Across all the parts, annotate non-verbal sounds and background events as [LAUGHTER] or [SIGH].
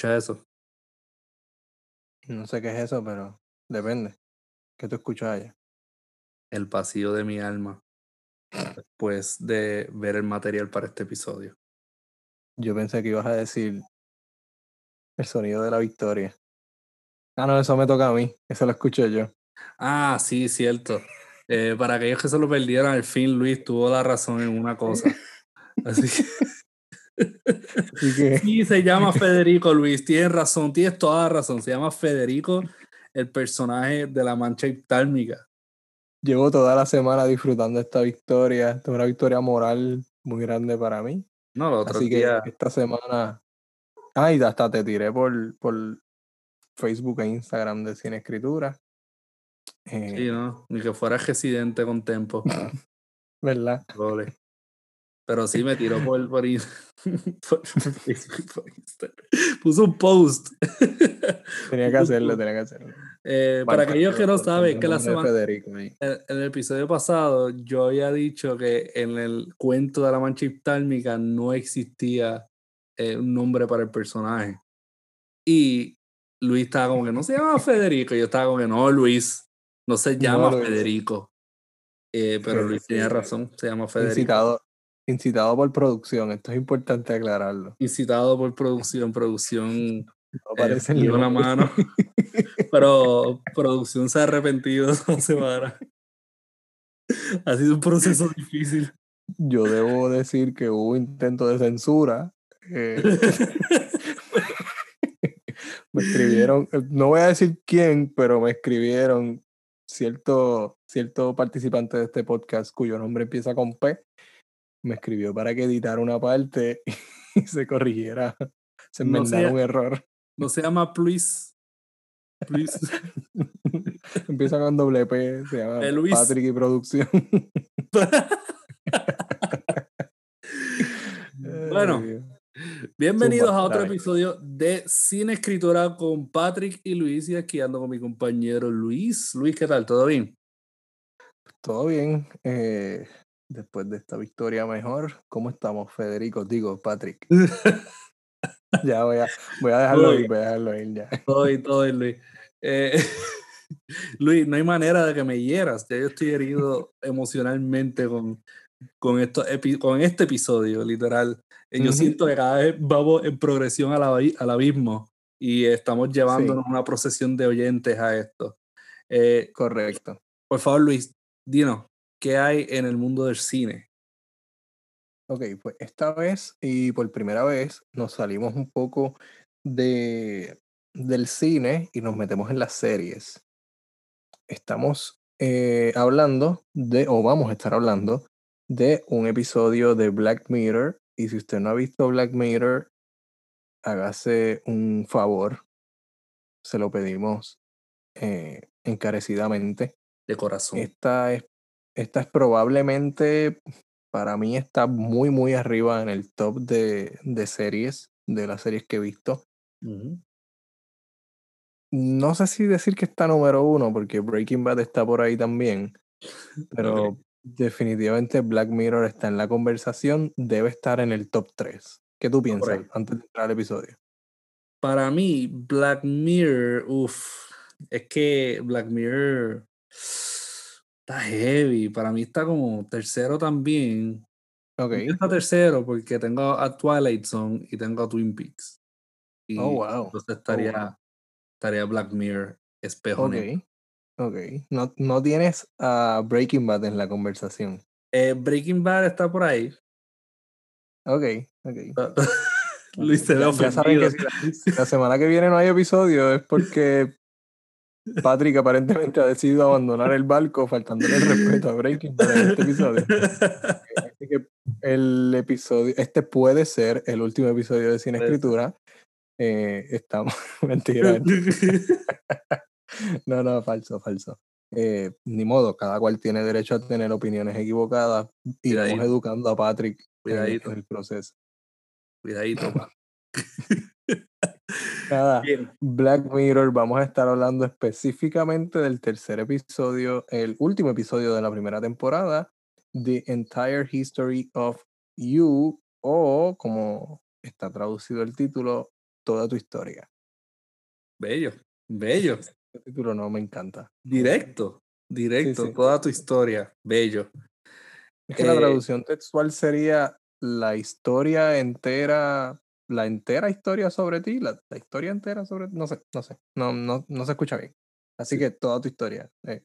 ¿Escuchas eso? No sé qué es eso, pero depende. ¿Qué tú escuchas allá? El pasillo de mi alma. Después de ver el material para este episodio. Yo pensé que ibas a decir el sonido de la victoria. Ah, no, eso me toca a mí. Eso lo escuché yo. Ah, sí, cierto. Eh, para aquellos que se lo perdieran, al fin Luis tuvo la razón en una cosa. [LAUGHS] Así que... [LAUGHS] Sí, se llama [LAUGHS] Federico Luis, tienes razón, tienes toda la razón. Se llama Federico, el personaje de la mancha hiptálmica. Llevo toda la semana disfrutando esta victoria. Esta es una victoria moral muy grande para mí. No, lo otro Así que esta semana. Ay, hasta te tiré por, por Facebook e Instagram de Cine Escritura. sí, eh, ¿no? Ni que fuera residente con tiempo. [LAUGHS] ¿Verdad? Pero sí me tiró por, por, [LAUGHS] [LAUGHS] Puso un post. [LAUGHS] Tenía que hacerlo, tenía que hacerlo. Eh, para aquellos que no saben, que la semana. en, el episodio pasado, yo había dicho que en el cuento de la mancha hiptálmica no existía eh, un nombre para el personaje. Y Luis estaba como que no se llama Federico. Y yo estaba como que no, Luis, no se llama Federico. Eh, pero Luis tenía razón, se llama Federico. Incitado por producción, esto es importante aclararlo. Incitado por producción, producción no aparece eh, una mano. [LAUGHS] Pero producción se ha arrepentido [LAUGHS] esta semana. Ha sido un proceso difícil. Yo debo decir que hubo intento de censura. Eh, [LAUGHS] me escribieron, no voy a decir quién, pero me escribieron cierto, cierto participante de este podcast cuyo nombre empieza con P me escribió para que editara una parte [LAUGHS] y se corrigiera, se enmendara un error. No se llama Please. Please. [LAUGHS] Empieza con doble P, se llama Patrick y Producción. [LAUGHS] bueno, bienvenidos a otro episodio de Cine Escritura con Patrick y Luis y aquí ando con mi compañero Luis. Luis, ¿qué tal? ¿Todo bien? Todo bien. Eh, después de esta victoria mejor. ¿Cómo estamos, Federico? Digo, Patrick. [LAUGHS] ya voy a, voy a dejarlo ir, voy a dejarlo ir ya. Todo bien, todo Luis. Eh, [LAUGHS] Luis, no hay manera de que me hieras. Ya yo estoy herido emocionalmente con, con, esto, con este episodio, literal. Eh, yo siento que cada vez vamos en progresión al, al abismo y estamos llevándonos una procesión de oyentes a esto. Eh, Correcto. Por favor, Luis, dinos, ¿qué hay en el mundo del cine? Ok, pues esta vez y por primera vez nos salimos un poco de, del cine y nos metemos en las series. Estamos eh, hablando de, o vamos a estar hablando, de un episodio de Black Mirror. Y si usted no ha visto Black Mirror, hágase un favor. Se lo pedimos eh, encarecidamente. De corazón. Esta es esta es probablemente, para mí está muy, muy arriba en el top de, de series, de las series que he visto. No sé si decir que está número uno, porque Breaking Bad está por ahí también, [LAUGHS] pero definitivamente Black Mirror está en la conversación, debe estar en el top 3. ¿Qué tú piensas antes de entrar al episodio? Para mí, Black Mirror, uff, es que Black Mirror Está heavy. Para mí está como tercero también. Ok. Está tercero porque tengo a Twilight Zone y tengo a Twin Peaks. oh, wow. Entonces oh, estaría, estaría Black Mirror, espejo Ok. Ok. No, no tienes a Breaking Bad en la conversación. Eh, Breaking Bad está por ahí. Ok, ok. [LAUGHS] Luis se ya, ya saben que si [LAUGHS] la semana que viene no hay episodio es porque Patrick aparentemente ha decidido abandonar el barco, faltándole el respeto a Breaking para este episodio. Así que el episodio, este puede ser el último episodio de Cine Escritura. Eh, estamos, [LAUGHS] mentira. no, no, falso, falso. Eh, ni modo, cada cual tiene derecho a tener opiniones equivocadas. Y vamos educando a Patrick en, el proceso. Cuidadito, [LAUGHS] Nada, Black Mirror, vamos a estar hablando específicamente del tercer episodio, el último episodio de la primera temporada, The Entire History of You, o como está traducido el título, toda tu historia. Bello, bello. Este título no me encanta. Directo, directo, toda tu historia. Bello. Es que la eh, traducción textual sería la historia entera, la entera historia sobre ti, la, historia entera sobre no sé, no sé, no, no, no se escucha bien. Así que toda tu historia eh,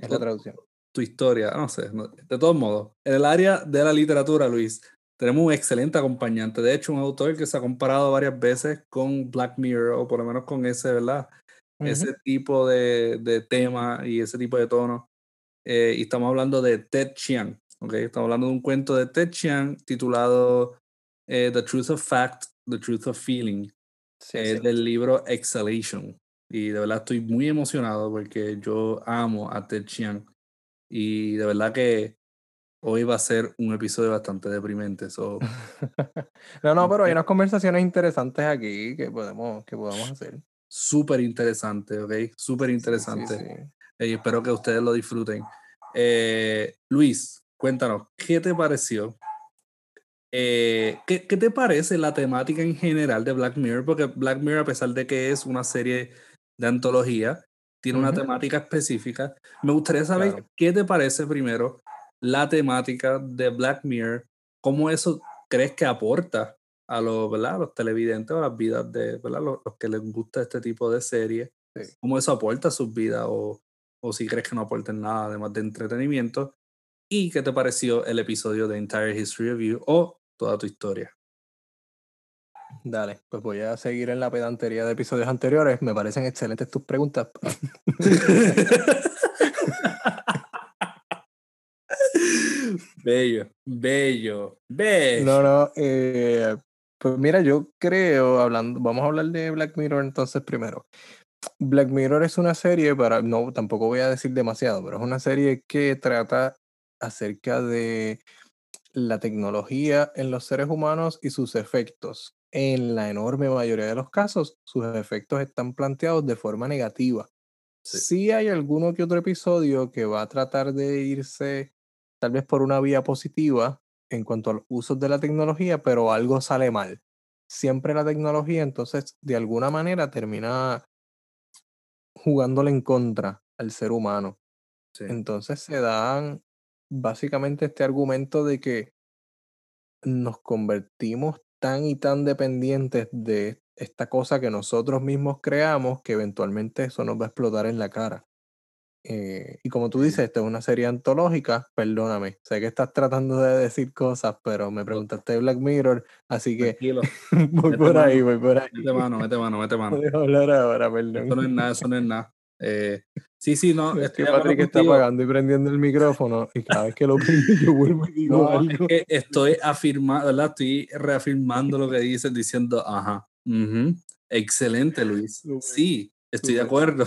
es la traducción. Tu historia, no sé, de todos modos, en el área de la literatura, Luis, tenemos un excelente acompañante. De hecho, un autor que se ha comparado varias veces con Black Mirror, o por lo menos con ese, ¿verdad? Ese tipo de, de, tema y ese tipo de tono. Eh, y estamos hablando de Ted Chiang. Okay, estamos hablando de un cuento de Ted Chiang titulado eh, The Truth of Fact, The Truth of Feeling, eh, del libro Exhalation. Y de verdad estoy muy emocionado porque yo amo a Ted Chiang. Y de verdad que hoy va a ser un episodio bastante deprimente. [LAUGHS] no, no, pero hay unas conversaciones interesantes aquí que podemos, que podemos hacer. Súper interesante, ¿ok? Súper interesante. y espero que ustedes lo disfruten. Eh, Luis, cuéntanos, ¿qué te pareció? Eh, ¿qué, te parece la temática en general de Black Mirror? Porque Black Mirror, a pesar de que es una serie de antología, tiene una temática específica. Me gustaría saber qué te parece primero la temática de Black Mirror, cómo eso crees que aporta a los, ¿verdad? los televidentes o las vidas de ¿verdad? Los, que les gusta este tipo de series, cómo eso aporta a sus vidas o, o si crees que no aporten nada además de entretenimiento y qué te pareció el episodio de Entire History of You o toda tu historia. Dale, pues voy a seguir en la pedantería de episodios anteriores. Me parecen excelentes tus preguntas. [LAUGHS] bello, bello, bello. No, no, eh, pues mira, yo creo, hablando, vamos a hablar de Black Mirror entonces primero. Black Mirror es una serie para, no, tampoco voy a decir demasiado, pero es una serie que trata acerca de la tecnología en los seres humanos y sus efectos. En la enorme mayoría de los casos, sus efectos están planteados de forma negativa. Sí. hay alguno que otro episodio que va a tratar de irse tal vez por una vía positiva en cuanto al uso de la tecnología, pero algo sale mal. Siempre la tecnología, entonces, de alguna manera termina jugándole en contra al ser humano. Entonces se dan básicamente este argumento de que nos convertimos tan y tan dependientes de esta cosa que nosotros mismos creamos que eventualmente eso nos va a explotar en la cara. Eh, y como tú dices, esta es una serie antológica, perdóname, sé que estás tratando de decir cosas, pero me preguntaste de Black Mirror, así que [LAUGHS] voy por ahí, voy por ahí. Mete mano, mete mano, mete mano. hablar ahora, perdón. Eso no es nada, eso no es nada. Eh, sí, sí, no. Es que Patrick está apagando y prendiendo el micrófono y cada vez que lo prende yo vuelvo y digo algo. Es que estoy afirmando, ¿verdad? Estoy reafirmando lo que dices, diciendo, ajá, excelente, Luis. Sí, estoy de acuerdo.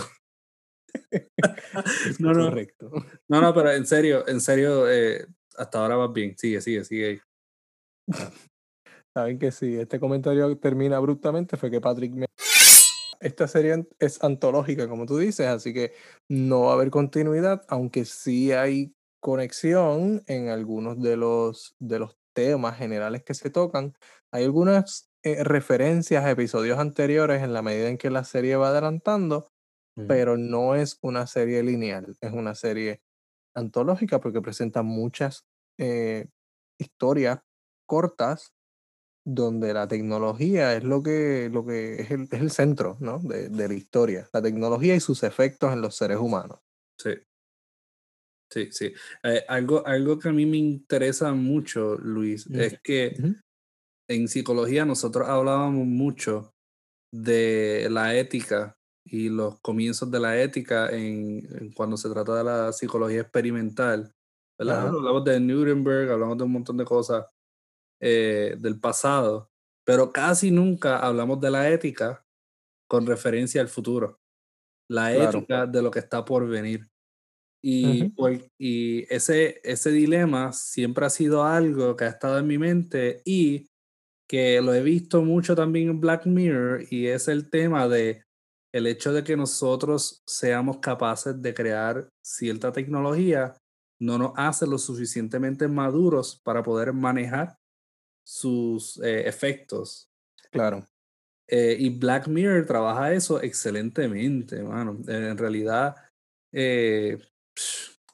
no, no. Correcto. No, no, pero en serio, en serio, eh, hasta ahora vas bien. Sigue, sigue, sigue. [LAUGHS] Saben que si este comentario termina abruptamente fue que Patrick me esta serie es antológica, como tú dices, así que no va a haber continuidad, aunque sí hay conexión en algunos de los, de los temas generales que se tocan. Hay algunas eh, referencias a episodios anteriores en la medida en que la serie va adelantando, pero no es una serie lineal, es una serie antológica porque presenta muchas eh, historias cortas donde la tecnología es lo que, lo que es, el, es el centro ¿no? de, de, la historia, la tecnología y sus efectos en los seres humanos. Sí. Sí, sí. Eh, algo, algo que a mí me interesa mucho, Luis, es que en psicología nosotros hablábamos mucho de la ética y los comienzos de la ética en, cuando se trata de la psicología experimental. Hablamos de Nuremberg, hablamos de un montón de cosas eh, del pasado, pero casi nunca hablamos de la ética con referencia al futuro. La ética de lo que está por venir. Y, y ese, ese dilema siempre ha sido algo que ha estado en mi mente y que lo he visto mucho también en Black Mirror y es el tema de el hecho de que nosotros seamos capaces de crear cierta tecnología no nos hace lo suficientemente maduros para poder manejar sus eh, efectos. Claro. Eh, y Black Mirror trabaja eso excelentemente, mano. en realidad, eh,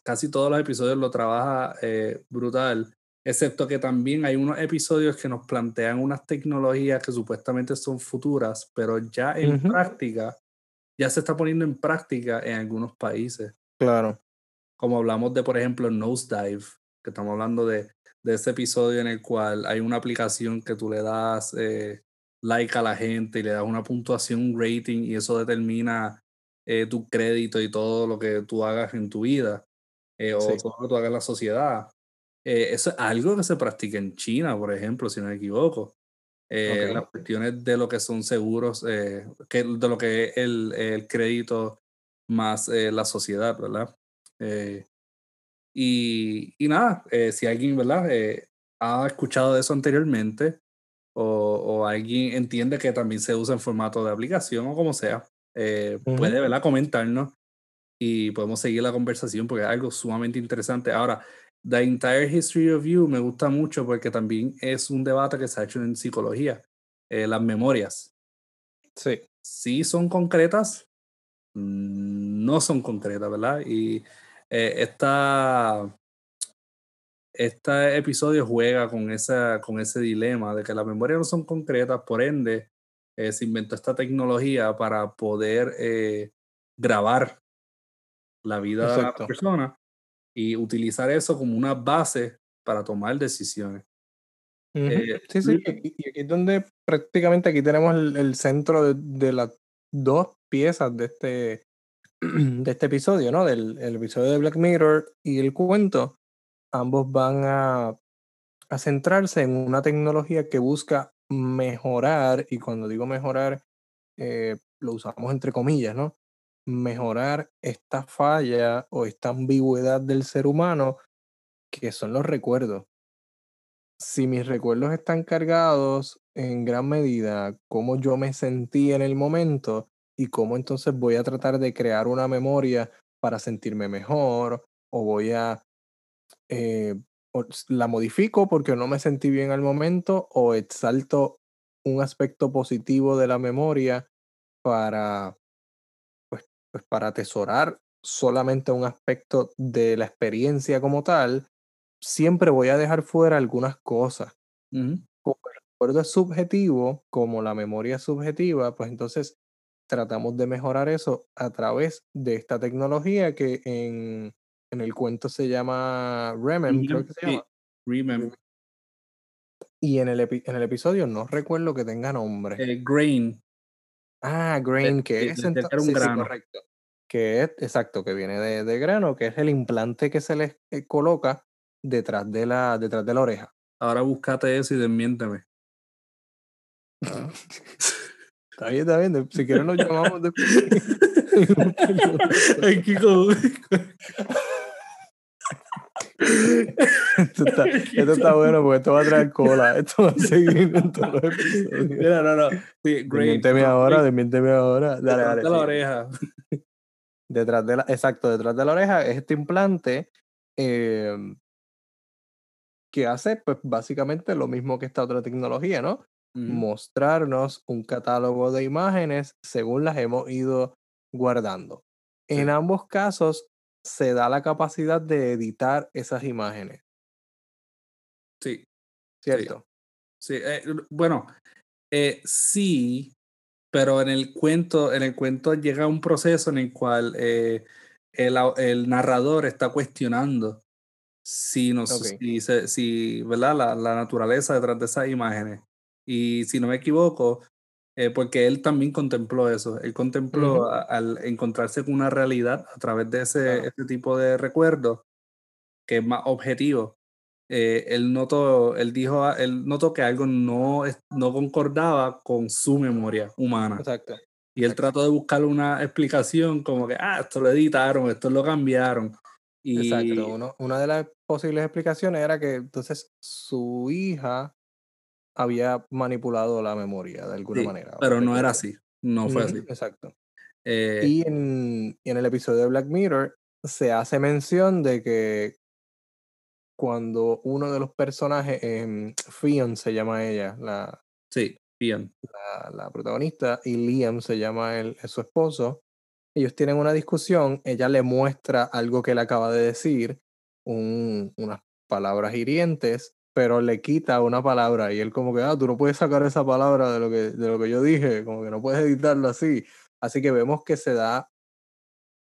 casi todos los episodios lo trabaja eh, brutal, excepto que también hay unos episodios que nos plantean unas tecnologías que supuestamente son futuras, pero ya en práctica, ya se está poniendo en práctica en algunos países. Claro. Como hablamos de, por ejemplo, Nosedive, que estamos hablando de, de ese episodio en el cual hay una aplicación que tú le das eh, like a la gente y le das una puntuación, un rating, y eso determina eh, tu crédito y todo lo que tú hagas en tu vida, eh, o todo lo que tú hagas en la sociedad. eso es algo que se practica en China, por ejemplo, si no me equivoco. Las cuestiones de lo que son seguros, que, de lo que es el, el crédito más la sociedad, ¿verdad? Y, y nada, eh, si alguien, ¿verdad? Eh, ha escuchado de eso anteriormente o, o, alguien entiende que también se usa en formato de aplicación o como sea, eh, puede, ¿verdad? Comentarnos y podemos seguir la conversación porque es algo sumamente interesante. Ahora, The Entire History of You me gusta mucho porque también es un debate que se ha hecho en psicología. las memorias. Sí. Sí son concretas, no son concretas, ¿verdad? Y eh, esta, este episodio juega con, esa, con ese dilema de que las memorias no son concretas, por ende, eh, se inventó esta tecnología para poder eh, grabar la vida de la persona y utilizar eso como una base para tomar decisiones. sí, sí, y aquí es donde prácticamente aquí tenemos el, centro de, de, las dos piezas de este, [CLEARS THROAT] de este episodio, ¿no? Del episodio de Black Mirror y el cuento, ambos van a, a centrarse en una tecnología que busca mejorar, y cuando digo mejorar, eh, lo usamos entre comillas, ¿no? Mejorar esta falla o esta ambigüedad del ser humano que son los recuerdos. Si mis recuerdos están cargados en gran medida, como yo me sentí en el momento, y cómo entonces voy a tratar de crear una memoria para sentirme mejor o voy a eh, la modifico porque no me sentí bien al momento o exalto un aspecto positivo de la memoria para pues, pues para atesorar solamente un aspecto de la experiencia como tal, siempre voy a dejar fuera algunas cosas. Como el recuerdo es subjetivo, como la memoria es subjetiva, pues entonces tratamos de mejorar eso a través de esta tecnología que en, en el cuento se llama Remem, creo que se llama. Remem. Y en el, en el episodio no recuerdo que tenga nombre. Eh, grain. Ah, Grain, que es un grano. correcto. Que es, exacto, que viene de, de, grano, que es el implante que se le eh, coloca detrás de la, detrás de la oreja. Ahora búscate eso y desmiénteme. [LAUGHS] [LAUGHS] Está bien, está bien. Si quieres nos llamamos después. [LAUGHS] esto, está, esto está bueno porque esto va a traer cola. Esto va a seguir en todos los episodios. Mira, no, no. Sí, desmiénteme ahora, desmiénteme ahora. Dale, detrás de la oreja. Detrás de la, exacto, detrás de la oreja es este implante eh, que hace pues básicamente lo mismo que esta otra tecnología, ¿no? Mostrarnos un catálogo de imágenes según las hemos ido guardando. En ambos casos se da la capacidad de editar esas imágenes. Sí. ¿Cierto? Sí, eh, bueno, eh, sí, pero en el cuento, en el cuento llega un proceso en el cual eh, el, el, narrador está cuestionando si, nos, si, si, ¿verdad? La, la, naturaleza detrás de esas imágenes. Y si no me equivoco, eh, porque él también contempló eso, él contempló al encontrarse con una realidad a través de ese, ese tipo de recuerdo que es más objetivo. Eh, él notó, él dijo, él notó que algo no, no concordaba con su memoria humana. Exacto. Y él trató de buscar una explicación como que, ah, esto lo editaron, esto lo cambiaron. Y... Exacto. una de las posibles explicaciones era que entonces su hija había manipulado la memoria de alguna manera. Pero no era así, no fue así. Exacto. Eh y en, en, el episodio de Black Mirror se hace mención de que cuando uno de los personajes, eh, Fion se llama ella, la, sí. Bien. La, protagonista, y Liam se llama el, su esposo. Ellos tienen una discusión, ella le muestra algo que él acaba de decir, unas palabras hirientes, pero le quita una palabra y él como que, ah, tú no puedes sacar esa palabra de lo que, de lo que yo dije, como que no puedes editarlo así. Así que vemos que se da,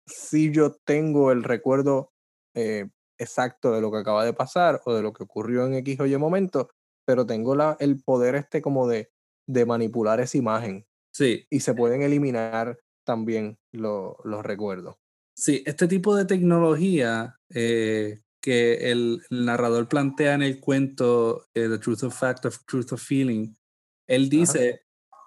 si yo tengo el recuerdo eh, exacto de lo que acaba de pasar o de lo que ocurrió en X o Y momento, pero tengo la, el poder este como de, de manipular esa imagen. Sí. Y se pueden eliminar también los recuerdos. Sí, este tipo de tecnología eh, que el, narrador plantea en el cuento eh, The Truth of Fact of Truth of Feeling, él dice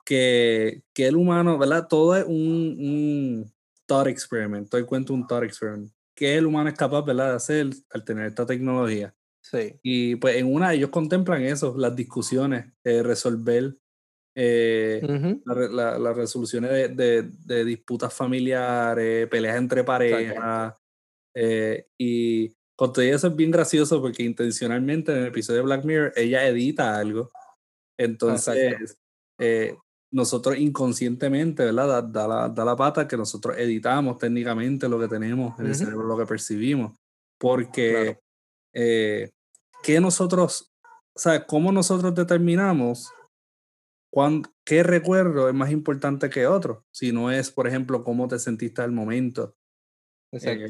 que, que, el humano, ¿verdad? Todo es un, un thought experiment, todo el cuento un thought experiment, que el humano es capaz, ¿verdad?, de hacer al tener esta tecnología. Sí. Y pues en una ellos contemplan eso, las discusiones, eh, resolver eh, las resoluciones de, de, de, disputas familiares, peleas entre parejas. Eh, y con todo eso es bien gracioso porque intencionalmente en el episodio de Black Mirror ella edita algo. Entonces, eh, nosotros inconscientemente, ¿verdad? Da, la, da, la, pata que nosotros editamos técnicamente lo que tenemos en el cerebro, lo que percibimos. Porque, eh, ¿qué nosotros, o sea, cómo nosotros determinamos qué recuerdo es más importante que otro? Si no es, por ejemplo, cómo te sentiste al momento. Eh,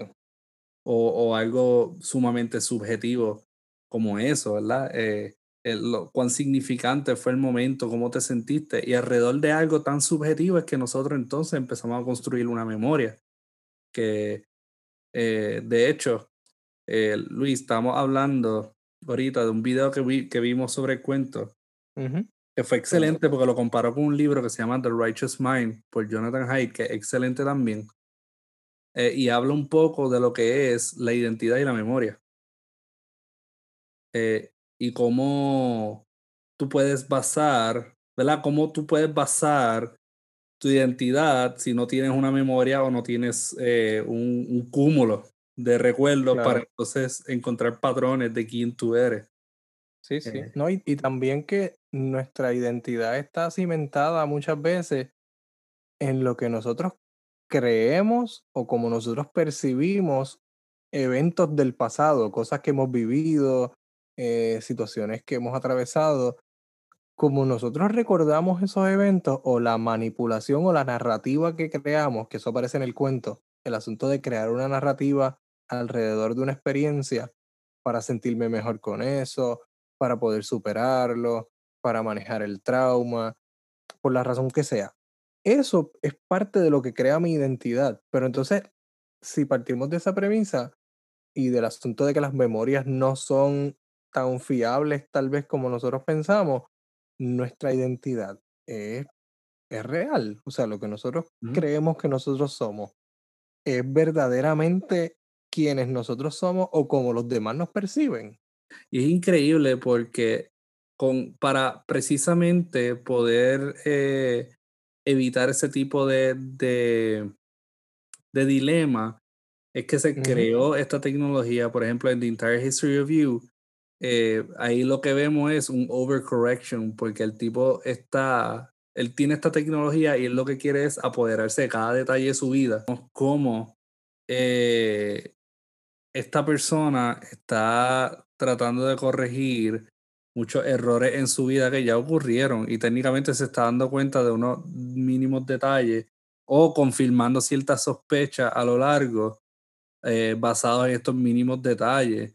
Exacto o, algo sumamente subjetivo como eso, ¿verdad? Eh, cuán significante fue el momento, cómo te sentiste. Y alrededor de algo tan subjetivo es que nosotros entonces empezamos a construir una memoria. Que, eh, de hecho, eh, Luis, estamos hablando ahorita de un video que, vi, que vimos sobre el cuento, que fue excelente porque lo comparó con un libro que se llama The Righteous Mind por Jonathan Haidt, que es excelente también. Eh, y habla un poco de lo que es la identidad y la memoria. Eh, y cómo tú puedes basar, ¿verdad? Cómo tú puedes basar tu identidad si no tienes una memoria o no tienes eh, un, cúmulo de recuerdos para entonces encontrar patrones de quién tú eres. Sí, sí. no, y, y también que nuestra identidad está cimentada muchas veces en lo que nosotros creemos o como nosotros percibimos eventos del pasado, cosas que hemos vivido, eh, situaciones que hemos atravesado, como nosotros recordamos esos eventos o la manipulación o la narrativa que creamos, que eso aparece en el cuento, el asunto de crear una narrativa alrededor de una experiencia para sentirme mejor con eso, para poder superarlo, para manejar el trauma, por la razón que sea eso es parte de lo que crea mi identidad. Pero entonces, si partimos de esa premisa y del asunto de que las memorias no son tan fiables tal vez como nosotros pensamos, nuestra identidad es, es real. O sea, lo que nosotros creemos que nosotros somos es verdaderamente quienes nosotros somos o como los demás nos perciben. Y es increíble porque con, para precisamente poder eh, evitar ese tipo de, de, de dilema es que se creó esta tecnología, por ejemplo, en The Entire History of You, eh, ahí lo que vemos es un overcorrection, porque el tipo está, él tiene esta tecnología y él lo que quiere es apoderarse de cada detalle de su vida. Como eh, esta persona está tratando de corregir muchos errores en su vida que ya ocurrieron y técnicamente se está dando cuenta de unos mínimos detalles o confirmando ciertas sospechas a lo largo eh, basados en estos mínimos detalles.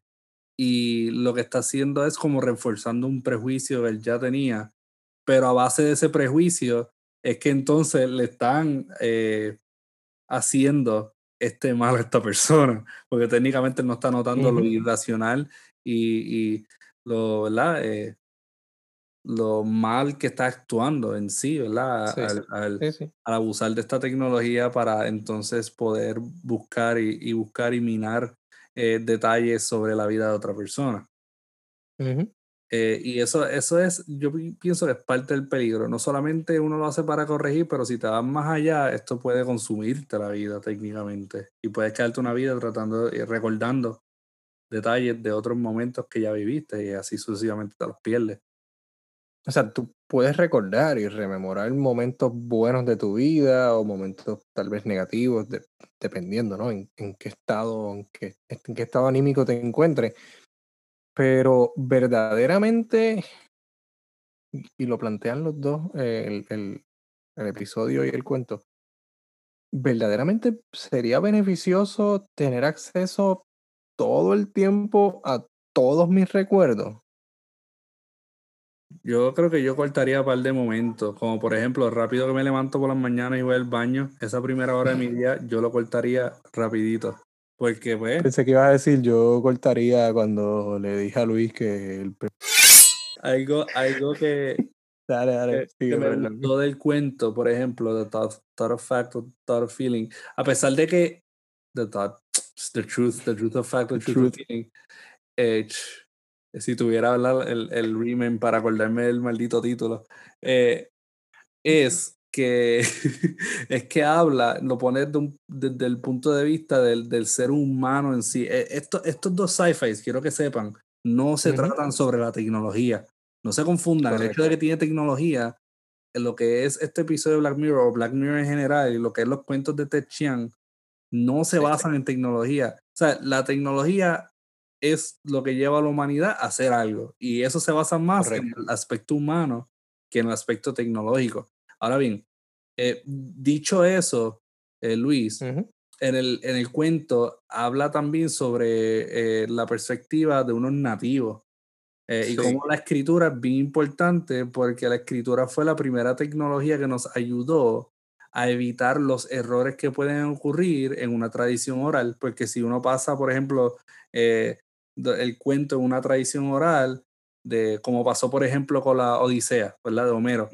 Y lo que está haciendo es como reforzando un prejuicio que él ya tenía, pero a base de ese prejuicio es que entonces le están eh, haciendo este mal a esta persona, porque técnicamente no está notando lo irracional y, y lo, ¿verdad? Eh, lo mal que está actuando en sí, ¿verdad? al, abusar de esta tecnología para entonces poder buscar y, buscar y minar eh, detalles sobre la vida de otra persona. Eh, y eso, eso es, yo pienso que es parte del peligro. No solamente uno lo hace para corregir, pero si te vas más allá, esto puede consumirte la vida técnicamente. Y puedes quedarte una vida tratando y recordando detalles de otros momentos que ya viviste y así sucesivamente te los pierdes. o sea, tú puedes recordar y rememorar momentos buenos de tu vida o momentos tal vez negativos, dependiendo, ¿no? En, qué estado, en qué, en qué estado anímico te encuentres. Pero verdaderamente, y lo plantean los dos, eh, el, el episodio y el cuento, verdaderamente sería beneficioso tener acceso todo el tiempo a todos mis recuerdos. Yo creo que yo cortaría un par de momentos, como por ejemplo, rápido que me levanto por las mañanas y voy al baño, esa primera hora de mi [LAUGHS] día, yo lo cortaría rapidito. Porque pues... Pensé que ibas a decir, yo cortaría cuando le dije a Luis que el... Algo, algo que... [LAUGHS] dale, dale. Que, me gustó del cuento, por ejemplo, The Thought, of Fact, Thought of Feeling. A pesar de que... The Thought, The Truth, The Truth of Fact, The, truth, of Feeling. Eh, si tuviera el, el remen para acordarme del maldito título, eh, es que [LAUGHS] es que habla, lo pone desde, el punto de vista del, del ser humano en sí. Eh, esto, estos dos sci-fi, quiero que sepan, no se tratan sobre la tecnología. No se confundan. El hecho de que tiene tecnología, lo que es este episodio de Black Mirror o Black Mirror en general y lo que es los cuentos de Ted Chiang, no se basan en tecnología. O sea, la tecnología es lo que lleva a la humanidad a hacer algo. Y eso se basa más en el aspecto humano que en el aspecto tecnológico. Ahora bien, eh, dicho eso, eh, Luis, en, el, en el cuento habla también sobre eh, la perspectiva de unos nativos. Y cómo la escritura es bien importante porque la escritura fue la primera tecnología que nos ayudó a evitar los errores que pueden ocurrir en una tradición oral, porque si uno pasa, por ejemplo, el cuento en una tradición oral, de como pasó, por ejemplo, con la Odisea, ¿verdad? De Homero,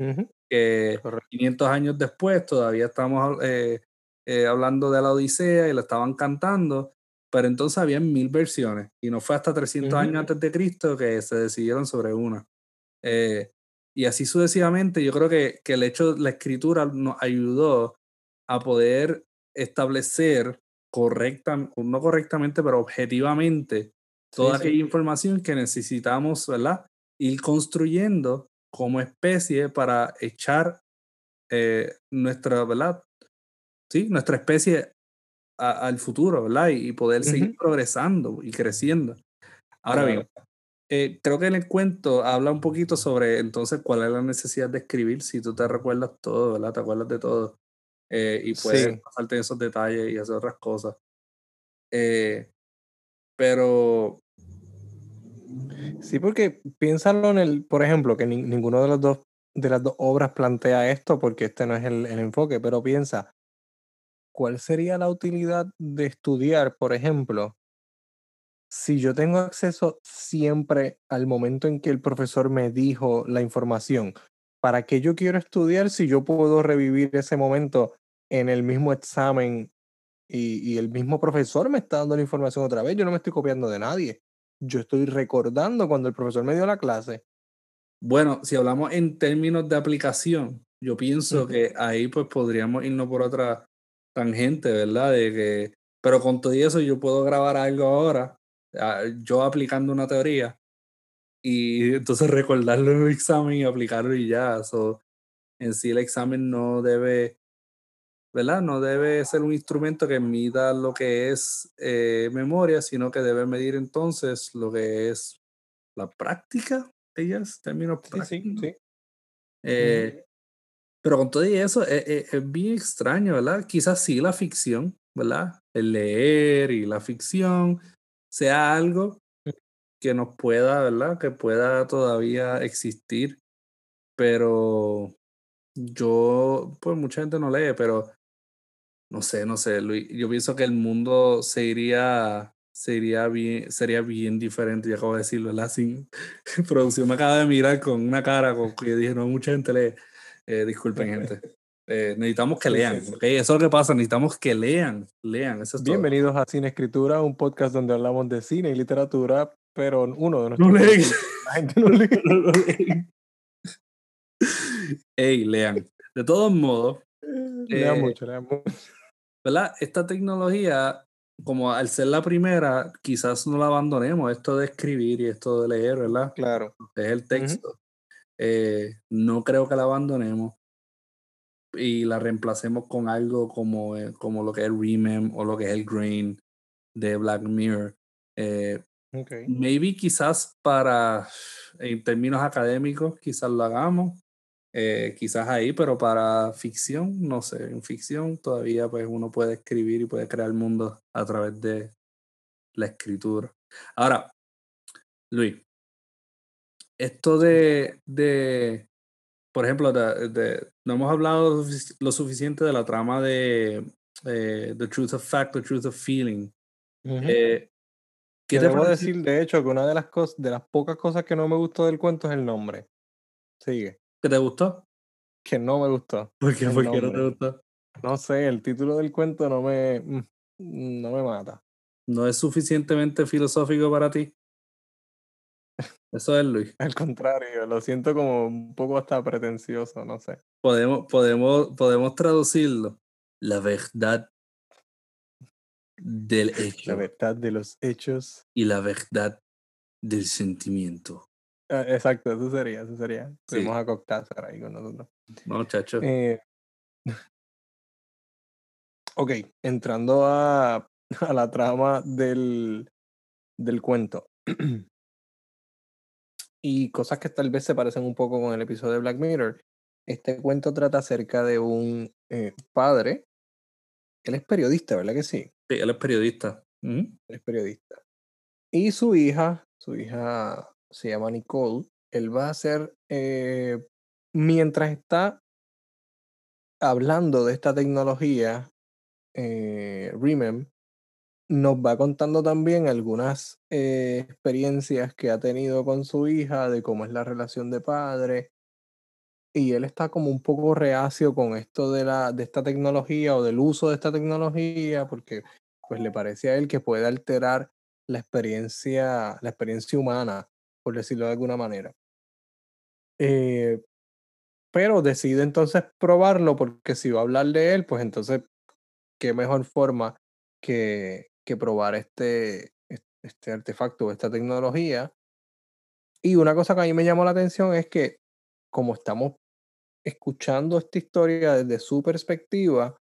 que 500 años después todavía estamos eh, eh, hablando de la Odisea y la estaban cantando, pero entonces había mil versiones y no fue hasta 300 años antes de Cristo que se decidieron sobre una. Eh, y así sucesivamente, yo creo que, que el hecho de la escritura nos ayudó a poder establecer correcta, no correctamente, pero objetivamente, toda aquella información que necesitamos, ¿verdad? Ir construyendo como especie para echar eh, nuestra, ¿verdad? Sí, nuestra especie al futuro, ¿verdad? Y, poder seguir progresando y creciendo. Ahora bien, eh, creo que en el cuento habla un poquito sobre entonces cuál es la necesidad de escribir, si tú te recuerdas todo, ¿verdad? Te acuerdas de todo. Eh, y puedes pasarte esos detalles y hacer otras cosas. pero Sí, porque piénsalo en el, por ejemplo, que ninguno de los dos de las dos obras plantea esto porque este no es el, enfoque, pero piensa, ¿cuál sería la utilidad de estudiar, por ejemplo, si yo tengo acceso siempre al momento en que el profesor me dijo la información? ¿Para qué yo quiero estudiar si yo puedo revivir ese momento en el mismo examen y, y el mismo profesor me está dando la información otra vez? Yo no me estoy copiando de nadie yo estoy recordando cuando el profesor me dio la clase. Bueno, si hablamos en términos de aplicación, yo pienso que ahí pues podríamos irnos por otra tangente, ¿verdad? De que, pero con todo eso yo puedo grabar algo ahora, ah, yo aplicando una teoría, y entonces [LAUGHS] recordarlo en el examen y aplicarlo y ya. So, en sí el examen no debe ¿verdad? No debe ser un instrumento que mida lo que es eh, memoria, sino que debe medir entonces lo que es la práctica, ellas, términos sí, Sí, sí. Eh, pero con todo eso es, bien extraño, ¿verdad? Quizás sí la ficción, ¿verdad? El leer y la ficción sea algo que nos pueda, ¿verdad? Que pueda todavía existir, pero yo, pues mucha gente no lee, pero no sé, no sé, Luis. Yo pienso que el mundo se iría, se bien, sería bien diferente, ya acabo de decirlo, ¿verdad? Sin [LAUGHS] producción me acaba de mirar con una cara con que dije, no, mucha gente lee. Eh, disculpen, gente. Eh, necesitamos que lean, Eso es lo que pasa, necesitamos que lean, lean. Eso es Bienvenidos a Cine Escritura, un podcast donde hablamos de cine y literatura, pero uno de nuestros... No leen. La gente no lee. [LAUGHS] no leen. Ey, lean. De todos modos, lean eh, mucho, lean mucho. ¿verdad? Esta tecnología, como al ser la primera, quizás no la abandonemos, esto de escribir y esto de leer, ¿verdad? Claro. Es el texto. Eh, no creo que la abandonemos y la reemplacemos con algo como, eh, como lo que es Remem o lo que es el Grain de Black Mirror. Eh, Maybe quizás para, en términos académicos, quizás lo hagamos, eh, quizás ahí, pero para ficción, no sé, en ficción todavía pues uno puede escribir y puede crear mundos a través de la escritura. Ahora, Luis, esto de, de por ejemplo, de, no hemos hablado lo suficiente de la trama de eh, The Truth of Fact, The Truth of Feeling. eh, ¿Qué te puedo decir, de hecho, que una de las cosas, de las pocas cosas que no me gustó del cuento es el nombre. Sigue. ¿Qué te gustó? Que no me gustó. ¿Por qué, ¿Por qué no te gustó? No sé, el título del cuento no me, mm, no me mata. ¿No es suficientemente filosófico para ti? Eso es Luis. Al contrario, lo siento como un poco hasta pretencioso, no sé. Podemos, podemos, podemos traducirlo. La verdad del hecho. La verdad de los hechos. Y la verdad del sentimiento. Ah, exacto, eso sería, eso sería. Fuimos a Coctázar ahí con nosotros. No, chacho. Eh, ok, entrando a, a la trama del, del cuento. [CLEARS THROAT] y cosas que tal vez se parecen un poco con el episodio de Black Mirror. Este cuento trata acerca de un eh, padre. Él es periodista, ¿verdad que sí? Sí, él es periodista. Él es periodista. Y su hija, su hija se llama Nicole. Él va a hacer, eh, mientras está hablando de esta tecnología, eh, Remem nos va contando también algunas eh, experiencias que ha tenido con su hija, de cómo es la relación de padre. Y él está como un poco reacio con esto de, la, de esta tecnología o del uso de esta tecnología, porque pues le parece a él que puede alterar la experiencia, la experiencia humana, por decirlo de alguna manera. Eh, pero decide entonces probarlo porque si va a hablar de él, pues entonces, qué mejor forma que, que probar este, este artefacto o esta tecnología. Y una cosa que a mí me llamó la atención es que como estamos escuchando esta historia desde su perspectiva,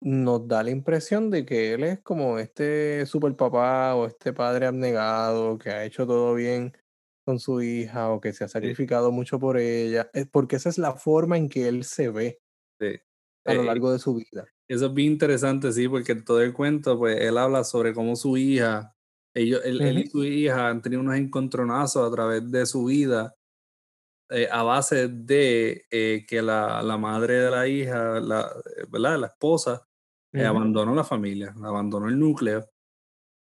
nos da la impresión de que él es como este super papá o este padre abnegado que ha hecho todo bien con su hija o que se ha sacrificado mucho por ella, eh, porque esa es la forma en que él se ve a lo eh, largo de su vida. Eso es bien interesante, sí, porque todo el cuento, pues él habla sobre cómo su hija, ellos, él, y su hija han tenido unos encontronazos a través de su vida eh, a base de que la, la, madre de la hija, la, ¿verdad? la esposa, eh, abandonó la familia, abandonó el núcleo,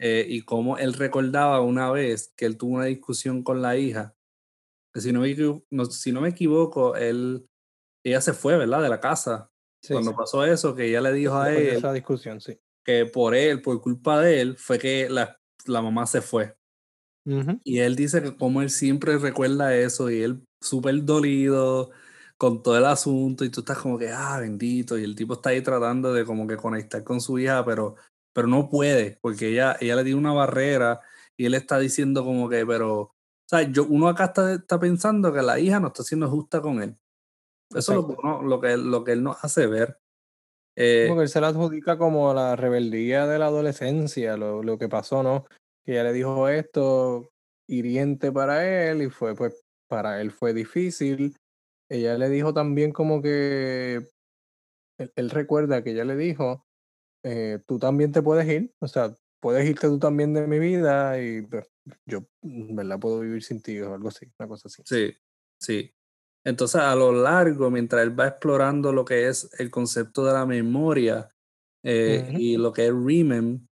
eh, y como él recordaba una vez que él tuvo una discusión con la hija, que si no me, no, si no me equivoco, él, ella se fue, ¿verdad? De la casa. Cuando pasó eso, que ella le dijo a él esa discusión, sí. que por él, por culpa de él, fue que la, la mamá se fue. Y él dice que como él siempre recuerda eso y él súper dolido, con todo el asunto y tú estás como que, ah, bendito, y el tipo está ahí tratando de como que conectar con su hija, pero, pero no puede, porque ella, ella le dio una barrera y él está diciendo como que, pero, o sea, yo, uno acá está, está pensando que la hija no está siendo justa con él. Eso es lo, que lo, que, lo que él nos hace ver. Eh, porque él se la adjudica como la rebeldía de la adolescencia, lo, lo que pasó, ¿no? Que ella le dijo esto hiriente para él y fue, pues, para él fue difícil ella le dijo también como que él, recuerda que ella le dijo, eh, tú también te puedes ir, o sea, puedes irte tú también de mi vida y pues, yo, ¿verdad? Puedo vivir sin ti o algo así, una cosa así. Sí, sí. Entonces, a lo largo, mientras él va explorando lo que es el concepto de la memoria eh, y lo que es Remem,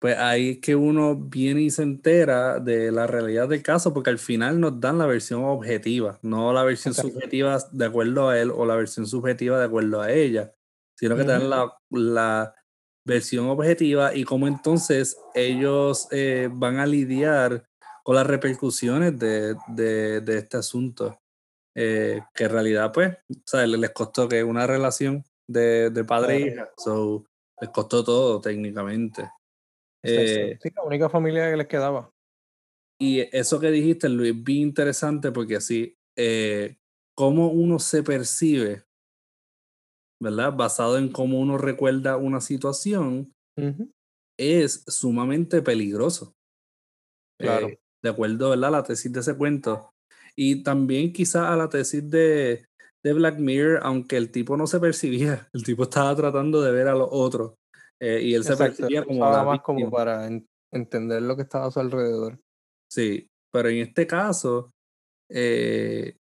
pues ahí es que uno viene y se entera de la realidad del caso, porque al final nos dan la versión objetiva, no la versión subjetiva de acuerdo a él o la versión subjetiva de acuerdo a ella, sino que dan la, la, versión objetiva y cómo entonces ellos eh, van a lidiar con las repercusiones de, de, de este asunto. Eh, que en realidad, pues, o les costó que una relación de, de padre e hija, so, les costó todo técnicamente. Eh, sí, la única familia que les quedaba. Y eso que dijiste, Luis, bien interesante porque así, eh, cómo uno se percibe, ¿verdad? Basado en cómo uno recuerda una situación, es sumamente peligroso. Claro. Eh, de acuerdo, ¿verdad? A la tesis de ese cuento. Y también quizá a la tesis de, de Black Mirror, aunque el tipo no se percibía, [LAUGHS] el tipo estaba tratando de ver a los otros. Eh, y él se percibía como, más como para entender lo que estaba a su alrededor. Sí, pero en este caso, eh,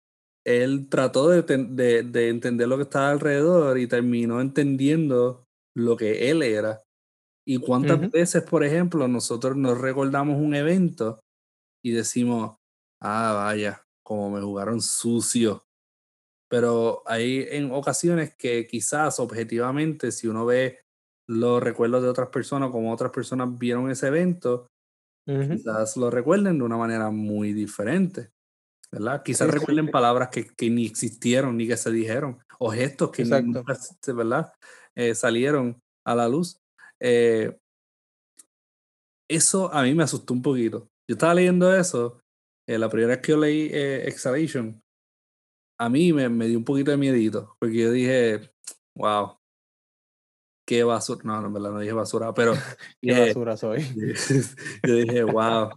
él trató de, de, entender lo que estaba alrededor y terminó entendiendo lo que él era. Y cuántas veces, por ejemplo, nosotros nos recordamos un evento y decimos, ah, vaya, como me jugaron sucio. Pero hay en ocasiones que quizás objetivamente, si uno ve los recuerdos de otras personas, como otras personas vieron ese evento, quizás lo recuerden de una manera muy diferente. ¿verdad? Quizás recuerden palabras que, que, ni existieron ni que se dijeron, o gestos que nunca ¿verdad? Eh, salieron a la luz. Eh, eso a mí me asustó un poquito. Yo estaba leyendo eso, eh, la primera vez que yo leí Exhalation, a mí me, me dio un poquito de miedito, porque yo dije, wow, qué basura. No, no, en verdad no dije basura, pero. [LAUGHS] qué basura soy. [LAUGHS] yo dije, wow,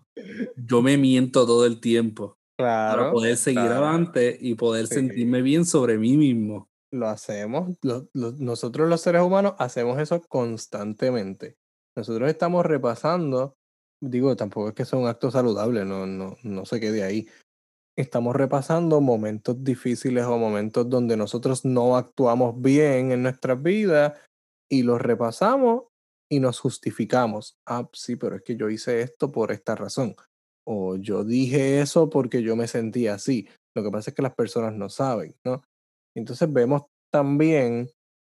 yo me miento todo el tiempo. Claro. Para poder seguir adelante y poder sentirme bien sobre mí mismo. Lo hacemos, nosotros los seres humanos hacemos eso constantemente. Nosotros estamos repasando, digo, tampoco es que sea un acto saludable, no, no, no se quede ahí. Estamos repasando momentos difíciles o momentos donde nosotros no actuamos bien en nuestras vidas y los repasamos y nos justificamos. Ah, sí, pero es que yo hice esto por esta razón. O yo dije eso porque yo me sentía así. Lo que pasa es que las personas no saben, ¿no? Entonces vemos también,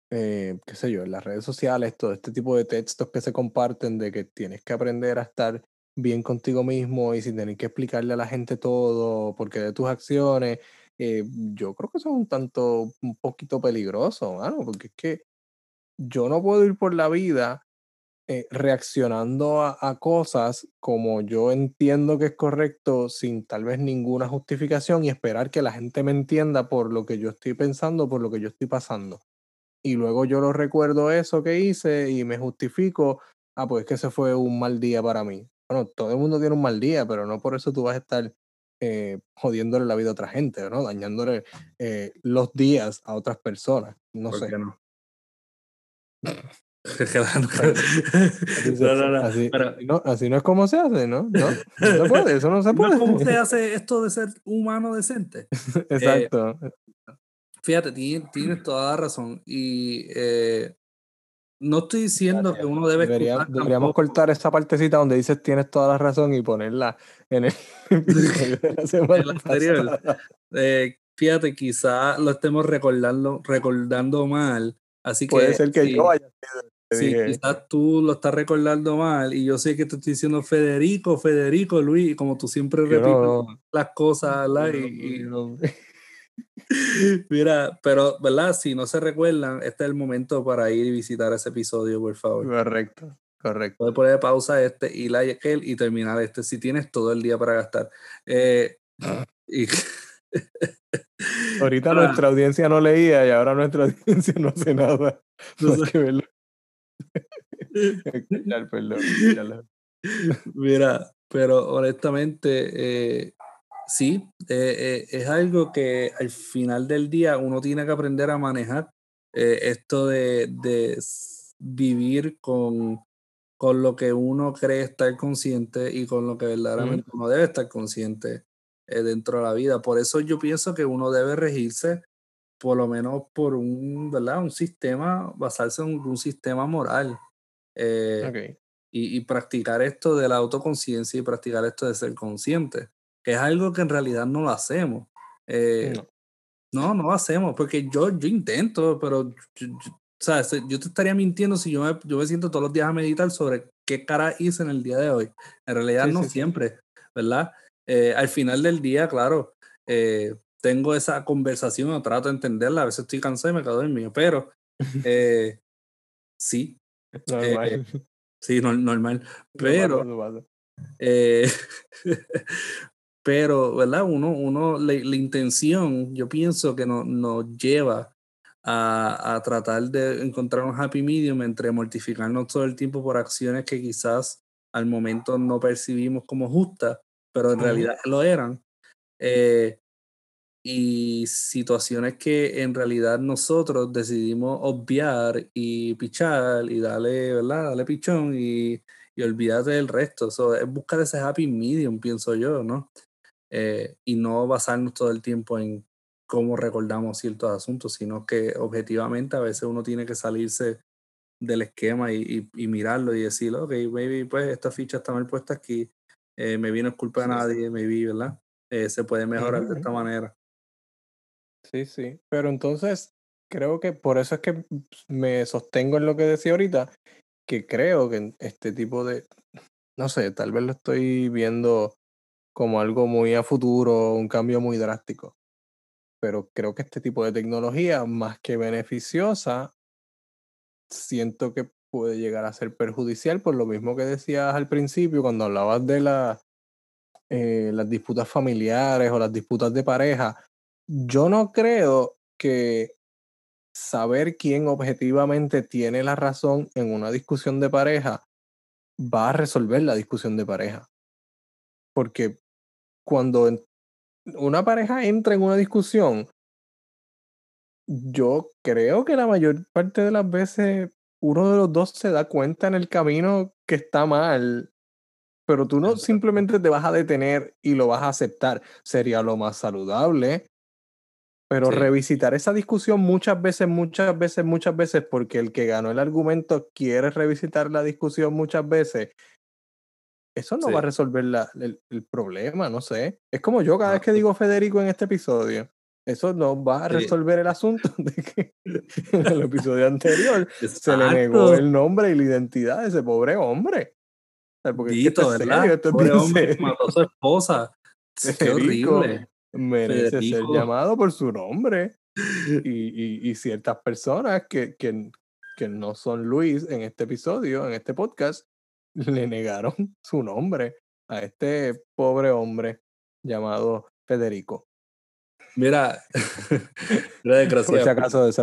eh, qué sé yo, en las redes sociales, todo este tipo de textos que se comparten de que tienes que aprender a estar bien contigo mismo y sin tener que explicarle a la gente todo, porque de tus acciones, eh, yo creo que eso es un tanto, un poquito peligroso, ¿no? porque es que yo no puedo ir por la vida eh, reaccionando a, cosas como yo entiendo que es correcto sin tal vez ninguna justificación y esperar que la gente me entienda por lo que yo estoy pensando, por lo que yo estoy pasando. Y luego yo lo recuerdo eso que hice y me justifico, ah, pues que ese fue un mal día para mí. Bueno, todo el mundo tiene un mal día, pero no por eso tú vas a estar eh, jodiéndole la vida a otra gente, ¿no? Dañándole eh, los días a otras personas. No sé. no? así, no, es como se hace, ¿no? No, se puede, eso no se [LAUGHS] puede. ¿Cómo se [LAUGHS] hace esto de ser humano decente? [LAUGHS] Exacto. Fíjate, tienes, [CLEARS THROAT] toda la razón. Y eh, no estoy diciendo que uno debe. deberíamos cortar esa partecita donde dices tienes toda la razón y ponerla en el, [LAUGHS] [LAUGHS] anterior. Eh, fíjate, quizá lo estemos recordando, recordando mal. Así Puede ser que yo haya sido Sí, quizás tú lo estás recordando mal y yo sé que te estoy diciendo Federico, Federico, Luis, como tú siempre repites las cosas, Mira, pero, ¿verdad? Si no se recuerdan, este es el momento para ir y visitar ese episodio, por favor. Correcto, correcto. Puedes poner pausa este y la aquel y terminar este si tienes todo el día para gastar. Eh, [LAUGHS] Ahorita nuestra audiencia no leía y ahora nuestra [LAUGHS] audiencia no hace nada. [LAUGHS] Mira, pero honestamente, eh, sí, eh, eh, es algo que al final del día uno tiene que aprender a manejar. esto de, de vivir con, con lo que uno cree estar consciente y con lo que verdaderamente uno debe estar consciente dentro de la vida. Por eso yo pienso que uno debe regirse por lo menos por un, ¿verdad? un sistema, basarse en un, sistema moral. Eh, y, practicar esto de la autoconciencia y practicar esto de ser consciente, que es algo que en realidad no lo hacemos. Eh, no. no. lo hacemos, porque yo, yo intento, pero yo, yo te estaría mintiendo si yo me, yo me siento todos los días a meditar sobre qué cara hice en el día de hoy. En realidad no siempre, ¿verdad? Eh, al final del día, claro, tengo esa conversación, o trato de entenderla, a veces estoy cansado y me quedo mío pero [LAUGHS] eh, sí. Eh, sí, no, normal. [LAUGHS] Pero, eh, [LAUGHS] pero, ¿verdad? Uno, uno la, intención, yo pienso que no, nos lleva a, a, tratar de encontrar un happy medium entre mortificarnos todo el tiempo por acciones que quizás al momento no percibimos como justas, pero en realidad lo eran. Eh, y situaciones que en realidad nosotros decidimos obviar y pichar y darle, ¿verdad? Darle pichón y, y olvídate del resto. So, es buscar ese happy medium, pienso yo, ¿no? Eh, y no basarnos todo el tiempo en cómo recordamos ciertos asuntos, sino que objetivamente a veces uno tiene que salirse del esquema y, y, mirarlo y decir, ok, maybe pues esta ficha está mal puesta aquí, eh, me vino culpa de nadie, maybe, ¿verdad? Eh, se puede mejorar de esta manera. Sí, sí, pero entonces creo que por eso es que me sostengo en lo que decía ahorita, que creo que este tipo de, no sé, tal vez lo estoy viendo como algo muy a futuro, un cambio muy drástico, pero creo que este tipo de tecnología, más que beneficiosa, siento que puede llegar a ser perjudicial por lo mismo que decías al principio cuando hablabas de eh, las disputas familiares o las disputas de pareja. Yo no creo que saber quién objetivamente tiene la razón en una discusión de pareja va a resolver la discusión de pareja. Porque cuando una pareja entra en una discusión, yo creo que la mayor parte de las veces uno de los dos se da cuenta en el camino que está mal, pero tú no simplemente te vas a detener y lo vas a aceptar. Sería lo más saludable. Pero revisitar esa discusión muchas veces, muchas veces, muchas veces, porque el que ganó el argumento quiere revisitar la discusión muchas veces, eso no va a resolver la, el, problema, no sé. Es como yo cada vez que digo Federico en este episodio. Eso no va a resolver el asunto [LAUGHS] de que en el episodio anterior [LAUGHS] se le negó el nombre y la identidad de ese pobre hombre. Porque Dito, ¿verdad? Serio, pobre hombre mató a su esposa. [LAUGHS] Qué horrible. Merece ser llamado por su nombre. Y, y, ciertas personas que, que, que no son Luis en este episodio, en este podcast, le negaron [LAUGHS] su nombre a este pobre hombre llamado Federico. Mira, [LAUGHS] [LAUGHS] Por si acaso embuste,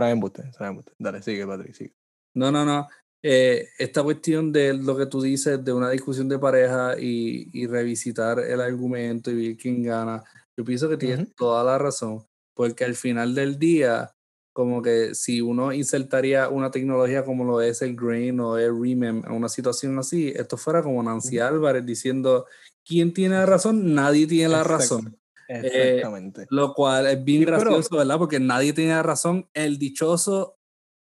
será embuste. Dale, sigue, Patrick, sigue. No, no, no. Eh, esta cuestión de lo que tú dices de una discusión de pareja y, y revisitar el argumento y ver quién gana, yo pienso que tienes toda la razón, porque al final del día, como que si uno insertaría una tecnología como lo es el Grain o el Remem en una situación así, esto fuera como Nancy Álvarez diciendo, ¿quién tiene la razón? Nadie tiene la razón. Eh, Exactamente. lo cual es bien gracioso, ¿verdad? Porque nadie tiene razón. El dichoso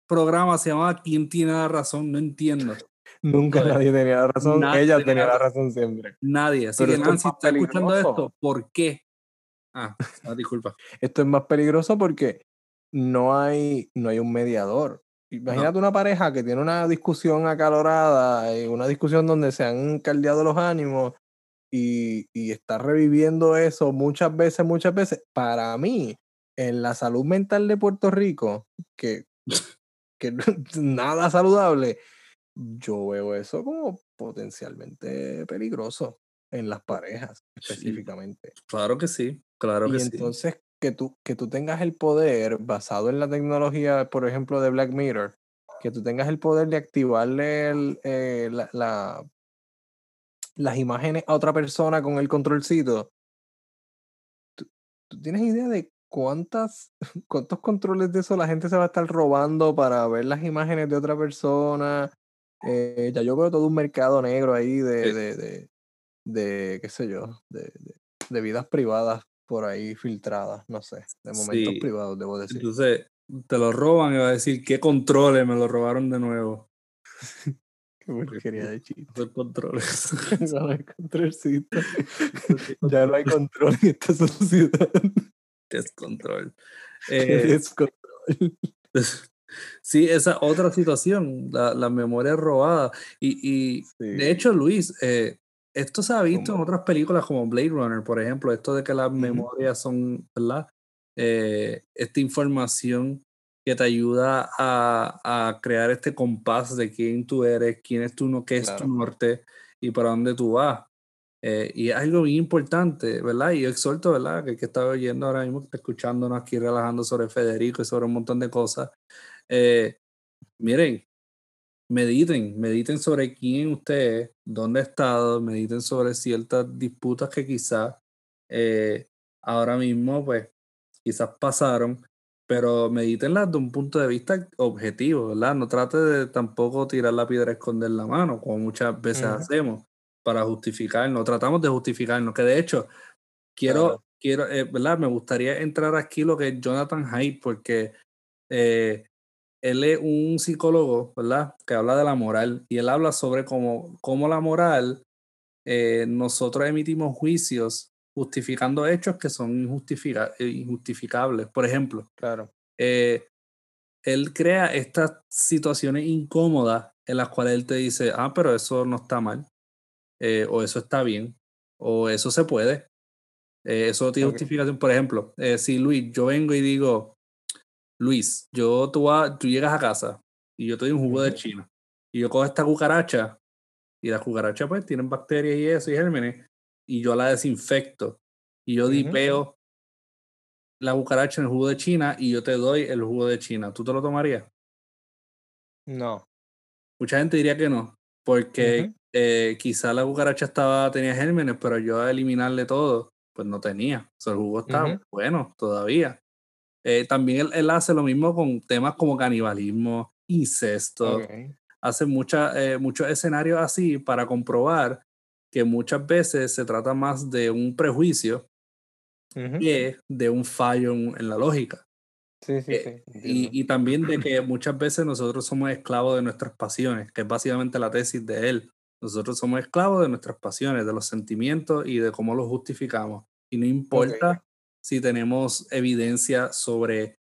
programa se llamaba ¿Quién tiene la razón? No entiendo. Nunca nadie tenía la razón. Ella tenía, la razón siempre. Nadie. Así que Nancy está escuchando esto. ¿Por qué? Ah, ah, disculpa. esto es más peligroso porque no hay, no hay un mediador. Imagínate una pareja que tiene una discusión acalorada, eh, una discusión donde se han caldeado los ánimos y, y está reviviendo eso muchas veces, muchas veces. Para mí, en la salud mental de Puerto Rico, que, que [LAUGHS] nada saludable, yo veo eso como potencialmente peligroso en las parejas específicamente. claro que sí, claro que entonces que tú, que tú tengas el poder basado en la tecnología, por ejemplo, de Black Mirror, que tú tengas el poder de activarle el, eh, la, las imágenes a otra persona con el controlcito. ¿Tú, tienes idea de cuántas, [LAUGHS] cuántos controles de eso la gente se va a estar robando para ver las imágenes de otra persona? Eh, ya yo veo todo un mercado negro ahí de, de, de, de qué sé yo, de, de, vidas privadas por ahí filtradas, no sé, de momentos privados, debo decir. Entonces, te lo roban y va a decir, ¿qué controles me lo robaron de nuevo? [LAUGHS] Qué [LAUGHS] porquería de chiste. controles. [LAUGHS] no hay controlcito. ya no hay control en esta sociedad. Descontrol. Eh, Descontrol. Sí, esa otra situación, la, la memoria robada. Y, y de hecho, Luis, eh, esto se ha visto en otras películas como Blade Runner, por ejemplo, esto de que las memorias son, ¿verdad? Eh, esta información que te ayuda a, a, crear este compás de quién tú eres, quién es tu, qué es tu norte y para dónde tú vas. Eh, y es algo bien importante, ¿verdad? Y yo exhorto, ¿verdad? Que el que está oyendo ahora mismo, escuchándonos aquí relajando sobre Federico y sobre un montón de cosas. Eh, miren, mediten, mediten sobre quién usted es, dónde ha estado, mediten sobre ciertas disputas que quizás eh, ahora mismo, pues, quizás pasaron, pero medítenlas de un punto de vista objetivo, ¿verdad? No trate de tampoco tirar la piedra y esconder la mano, como muchas veces hacemos para justificarnos, tratamos de justificarnos, que de hecho, quiero, quiero eh, ¿verdad? Me gustaría entrar aquí lo que es Jonathan Haidt, porque eh, él es un psicólogo, ¿verdad? Que habla de la moral y él habla sobre cómo, cómo la moral, eh, nosotros emitimos juicios justificando hechos que son injustificables. Por ejemplo, claro. él crea estas situaciones incómodas en las cuales él te dice, ah, pero eso no está mal. Eh, o eso está bien, o eso se puede. Eh, eso tiene justificación. Por ejemplo, eh, si Luis, yo vengo y digo, Luis, yo tú, tú llegas a casa y yo te doy un jugo de China y yo cojo esta cucaracha y la cucaracha pues tienen bacterias y eso y gérmenes y yo la desinfecto y yo dipeo la cucaracha en el jugo de China y yo te doy el jugo de China. ¿Tú te lo tomarías? No. Mucha gente diría que no, porque eh, quizá la cucaracha estaba, tenía gérmenes, pero yo a eliminarle todo, pues no tenía. O sea, el jugo estaba bueno todavía. Eh, también él, hace lo mismo con temas como canibalismo, incesto. Hace mucha, eh, muchos escenarios así para comprobar que muchas veces se trata más de un prejuicio que de un fallo en la lógica. Sí, sí, eh, sí. y, también de que muchas veces nosotros somos esclavos de nuestras pasiones, que es básicamente la tesis de él. Nosotros somos esclavos de nuestras pasiones, de los sentimientos y de cómo los justificamos. Y no importa si tenemos evidencia sobre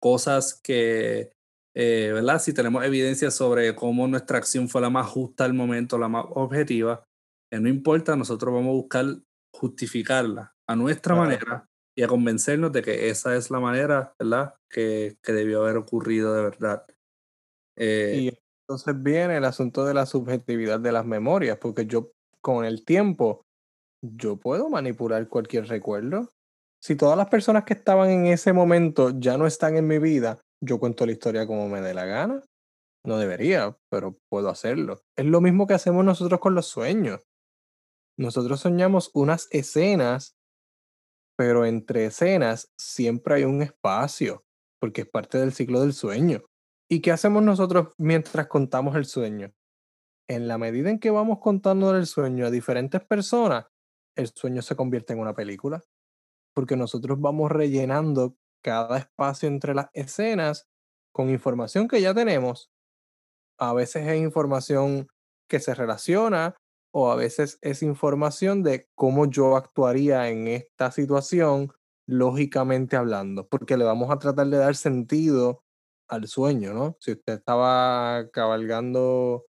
cosas que, eh, ¿verdad? Si tenemos evidencia sobre cómo nuestra acción fue la más justa al momento, la más objetiva, que no importa, nosotros vamos a buscar justificarla a nuestra manera y a convencernos de que esa es la manera, ¿verdad? Que, que debió haber ocurrido de verdad. Eh, y entonces viene el asunto de la subjetividad de las memorias, porque yo con el tiempo, yo puedo manipular cualquier recuerdo. Si todas las personas que estaban en ese momento ya no están en mi vida, yo cuento la historia como me dé la gana. No debería, pero puedo hacerlo. Es lo mismo que hacemos nosotros con los sueños. Nosotros soñamos unas escenas pero entre escenas siempre hay un espacio, porque es parte del ciclo del sueño. ¿Y qué hacemos nosotros mientras contamos el sueño? En la medida en que vamos contando el sueño a diferentes personas, el sueño se convierte en una película, porque nosotros vamos rellenando cada espacio entre las escenas con información que ya tenemos. A veces es información que se relaciona o a veces es información de cómo yo actuaría en esta situación lógicamente hablando, porque le vamos a tratar de dar sentido al sueño, ¿no? Si usted estaba cabalgando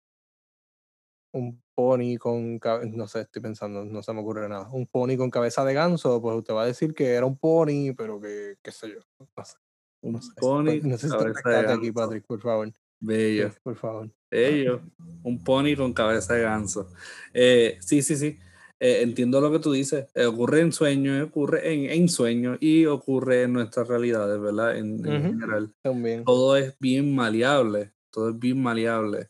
un pony con, no sé, estoy pensando, no se me ocurre nada, un pony con cabeza de ganso, pues usted va a decir que era un pony, pero que, qué sé yo, no sé. Un pony. No sé si aquí, Patrick, por favor. Bello. por favor. Bello. Un pony con cabeza de ganso. Eh, sí, sí, sí. Eh, entiendo lo que tú dices. Eh, ocurre en sueños, ocurre en, en sueños y ocurre en nuestras realidades, ¿verdad? En, general. También. Todo es bien maleable. Todo es bien maleable.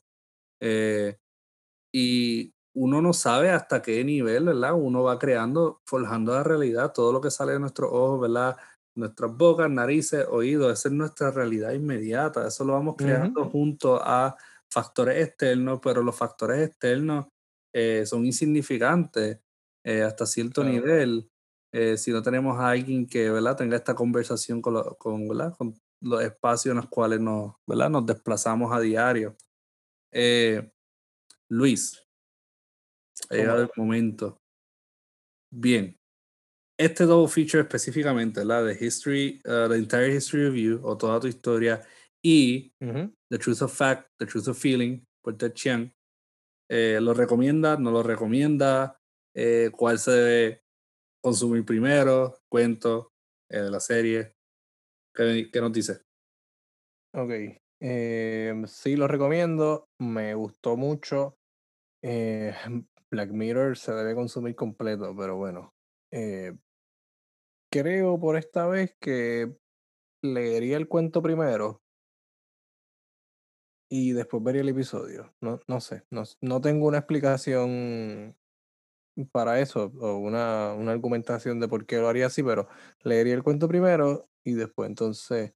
Y uno no sabe hasta qué nivel, ¿verdad? Uno va creando, forjando la realidad, todo lo que sale de nuestros ojos, ¿verdad? nuestras bocas, narices, oídos, esa es nuestra realidad inmediata, eso lo vamos creando junto a factores externos, pero los factores externos eh, son insignificantes eh, hasta cierto nivel. Eh, si no tenemos a alguien que ¿verdad? tenga esta conversación con, con, con los espacios en los cuales nos, ¿verdad? nos desplazamos a diario. Luis, ha llegado el momento. Bien, este double feature específicamente, la de History, uh, The Entire History You, o toda tu historia, y The Truth of Fact, The Truth of Feeling, por Ted Chiang, eh, ¿lo recomienda? ¿No lo recomienda? Eh, ¿Cuál se debe consumir primero? Cuento eh, de la serie. ¿Qué, ¿Qué, nos dice? Ok. sí, lo recomiendo. Me gustó mucho. [LAUGHS] Black Mirror se debe consumir completo, pero bueno. Eh, creo por esta vez que leería el cuento primero y después vería el episodio. No, no sé, no, no tengo una explicación para eso o una, una argumentación de por qué lo haría así, pero leería el cuento primero y después entonces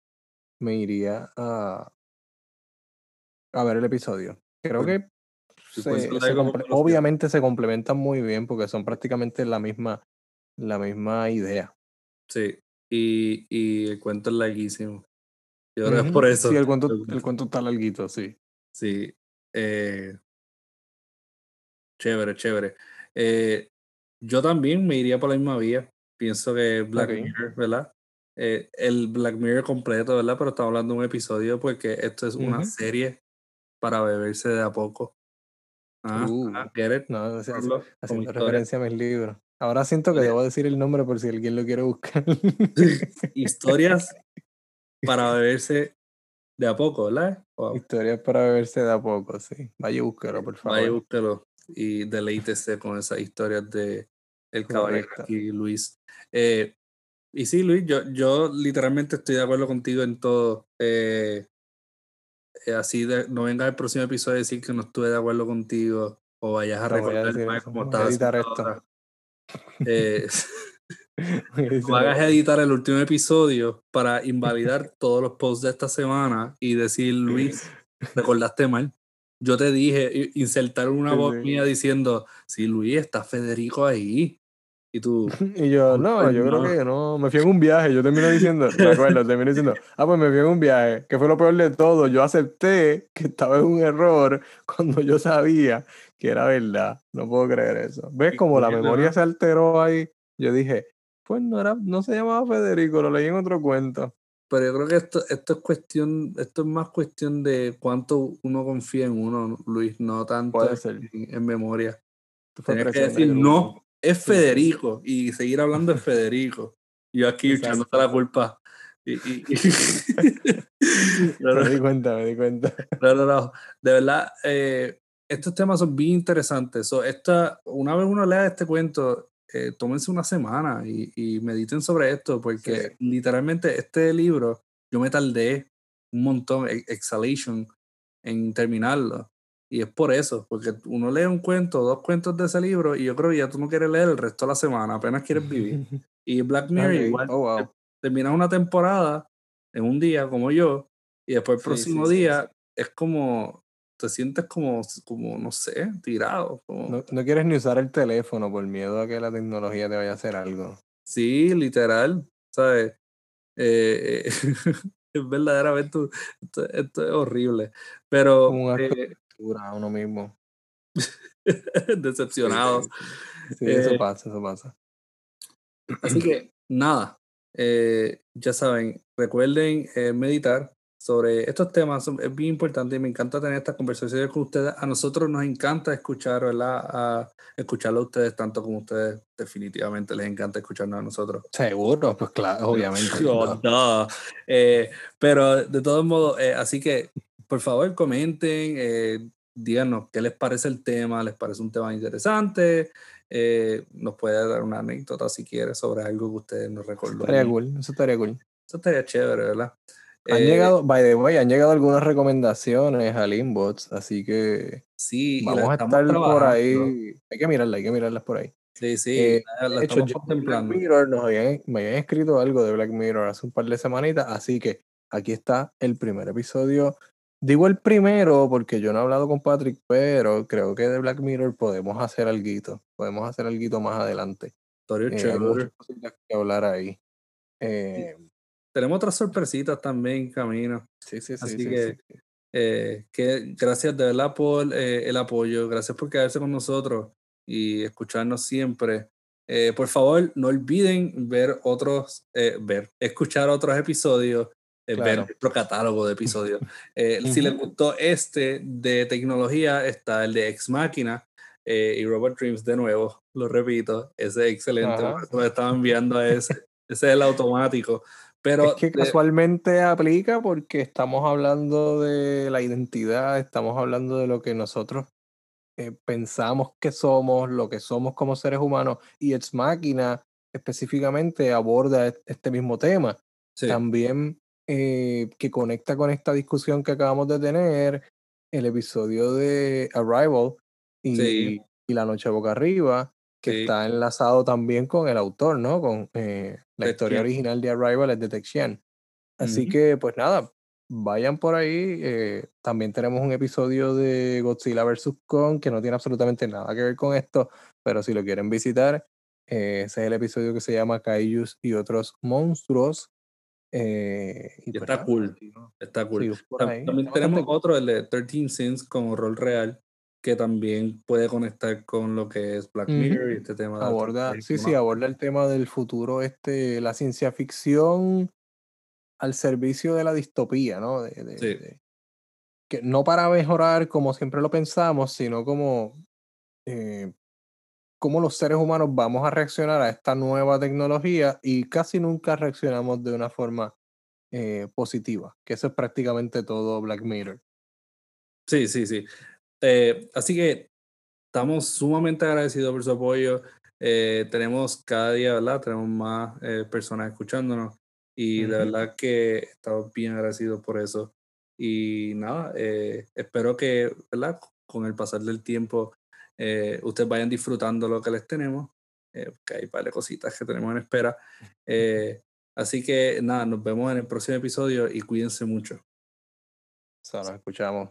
me iría a, a ver el episodio. Creo que obviamente se complementan muy bien porque son prácticamente la misma, la misma idea. Sí, y, y el cuento es larguísimo. Yo creo es por eso. Sí, el cuento, el cuento está larguito, sí. Sí. Eh, chévere, chévere. Eh, yo también me iría por la misma vía. Pienso que Black Mirror, ¿verdad? Eh, el Black Mirror completo, ¿verdad? Pero estamos hablando de un episodio porque esto es una serie para beberse de a poco. Ah, uh, ah get it? No, haciendo referencia a mis libros. Ahora siento que debo decir el nombre por si alguien lo quiere buscar. [LAUGHS] Historias [LAUGHS] para beberse de a poco, ¿verdad? Historias para beberse de a poco, sí. Vaya y búsquelo, por favor. Vaya y búsquelo y deleítese con esas historias de El Caballero y Luis. Eh, y sí, Luis, yo, yo literalmente estoy de acuerdo contigo en todo. Eh, así de, no venga el próximo episodio a decir que no estuve de acuerdo contigo o vayas a recordar estás. editar esto. Eh, [LAUGHS] [LAUGHS] no hagas editar el último episodio para invalidar [LAUGHS] todos los posts de esta semana y decir, Luis, recordaste mal. Yo te dije, insertar una voz mía diciendo, sí, Luis, está Federico ahí. Y tú. [LAUGHS] Y yo, no, yo creo que no. Me fui en un viaje. Yo termino diciendo, me acuerdo, [LAUGHS] termino diciendo, ah, pues me fui en un viaje. Que fue lo peor de todo. Yo acepté que estaba en un error [LAUGHS] cuando yo sabía que era verdad. No puedo creer eso. ¿Ves como la memoria se alteró ahí? Yo dije, pues no era, no se llamaba Federico, lo leí en otro cuento. Pero yo creo que esto, esto es cuestión, esto es más cuestión de cuánto uno confía en uno, Luis, no tanto En, memoria. Tienes que decir no es Federico y seguir hablando de Federico. Yo aquí echándote la culpa. Y, [LAUGHS] [LAUGHS] me di cuenta, me di cuenta. No, no, no. De verdad, eh, estos temas son bien interesantes. esta, una vez uno lea este cuento, eh, tómense una semana y, mediten sobre esto, porque literalmente este libro, yo me tardé un montón, Exhalation, en terminarlo. Y es por eso, porque uno lee un cuento, dos cuentos de ese libro, y yo creo que ya tú no quieres leer el resto de la semana, apenas quieres vivir. [LAUGHS] Y Black Mirror igual. Oh, terminas una temporada en un día, como yo, y después el próximo día es como, te sientes como, como no sé, tirado. No, no, quieres ni usar el teléfono por miedo a que la tecnología te vaya a hacer algo. Sí, literal, ¿sabes? Eh, [LAUGHS] es verdaderamente, esto, esto, es horrible. Pero... Eh, a uno mismo. [LAUGHS] Decepcionado. Sí, eso eh, pasa, eso pasa. Así que, nada, eh, ya saben, recuerden eh, meditar sobre estos temas, es bien importante y me encanta tener estas conversaciones con ustedes. A nosotros nos encanta escuchar, ¿verdad? A escucharlo a ustedes tanto como ustedes definitivamente les encanta escucharnos a nosotros. Seguro, pues claro, obviamente. [LAUGHS] pero de todos modos, así que por favor comenten, eh, díganos qué les parece el tema, les parece un tema interesante, eh, nos puede dar una anécdota si quiere sobre algo que ustedes nos recordó. Estaría cool, eso estaría cool. Eso estaría chévere, ¿verdad? Han eh, llegado, by the way, han llegado algunas recomendaciones al inbox, así que sí, vamos a estar por ahí. Hay que mirarlas, hay que mirarlas por ahí. Sí, sí, la, hecho, contemplando. nos habían, me habían escrito algo de Black Mirror hace un par de semanitas, así que aquí está el primer episodio Digo el primero porque yo no he hablado con Patrick, pero creo que de Black Mirror podemos hacer algo. Podemos hacer algo más adelante. Eh, hay muchas cositas que hablar ahí. Eh, Tenemos otras sorpresitas también en camino. Sí, sí, sí. Así que, eh, que, gracias de verdad por el apoyo. Gracias por quedarse con nosotros y escucharnos siempre. por favor, no olviden ver otros, ver, escuchar otros episodios eh, ver nuestro catálogo de episodios. [LAUGHS] Eh, si les gustó este de tecnología, está el de Ex Máquina eh, y Robot Dreams de nuevo, lo repito, ese es excelente. Me estaba enviando a ese. ese es el automático. Pero es que casualmente aplica porque estamos hablando de la identidad, estamos hablando de lo que nosotros eh, pensamos que somos, lo que somos como seres humanos, y Ex Máquina específicamente aborda este mismo tema. También eh, que conecta con esta discusión que acabamos de tener, el episodio de Arrival y, y La Noche Boca Arriba, que está enlazado también con el autor, ¿no? Con eh, la historia original de Arrival es de Texian. Así que, pues nada, vayan por ahí. Eh, también tenemos un episodio de Godzilla vs. Kong que no tiene absolutamente nada que ver con esto, pero si lo quieren visitar, eh, ese es el episodio que se llama Kaijus y otros monstruos. Y, pues está cool. Está cool. También, tenemos otro, el de 13 Sins con rol real, que también puede conectar con lo que es Black Mirror y este tema. De aborda, sí, sí, aborda el tema del futuro, este, la ciencia ficción al servicio de la distopía, ¿no? De, sí. que no para mejorar como siempre lo pensamos, sino como eh, cómo los seres humanos vamos a reaccionar a esta nueva tecnología y casi nunca reaccionamos de una forma eh, positiva, que eso es prácticamente todo Black Mirror. Sí, sí, sí. Eh, así que estamos sumamente agradecidos por su apoyo. Eh, tenemos cada día, ¿verdad? Tenemos más eh, personas escuchándonos y de verdad que estamos bien agradecidos por eso. Y nada, espero que, ¿verdad? Con el pasar del tiempo, ustedes vayan disfrutando lo que les tenemos, que hay varias cositas que tenemos en espera. [LAUGHS] así que nada, nos vemos en el próximo episodio y cuídense mucho. nos escuchamos.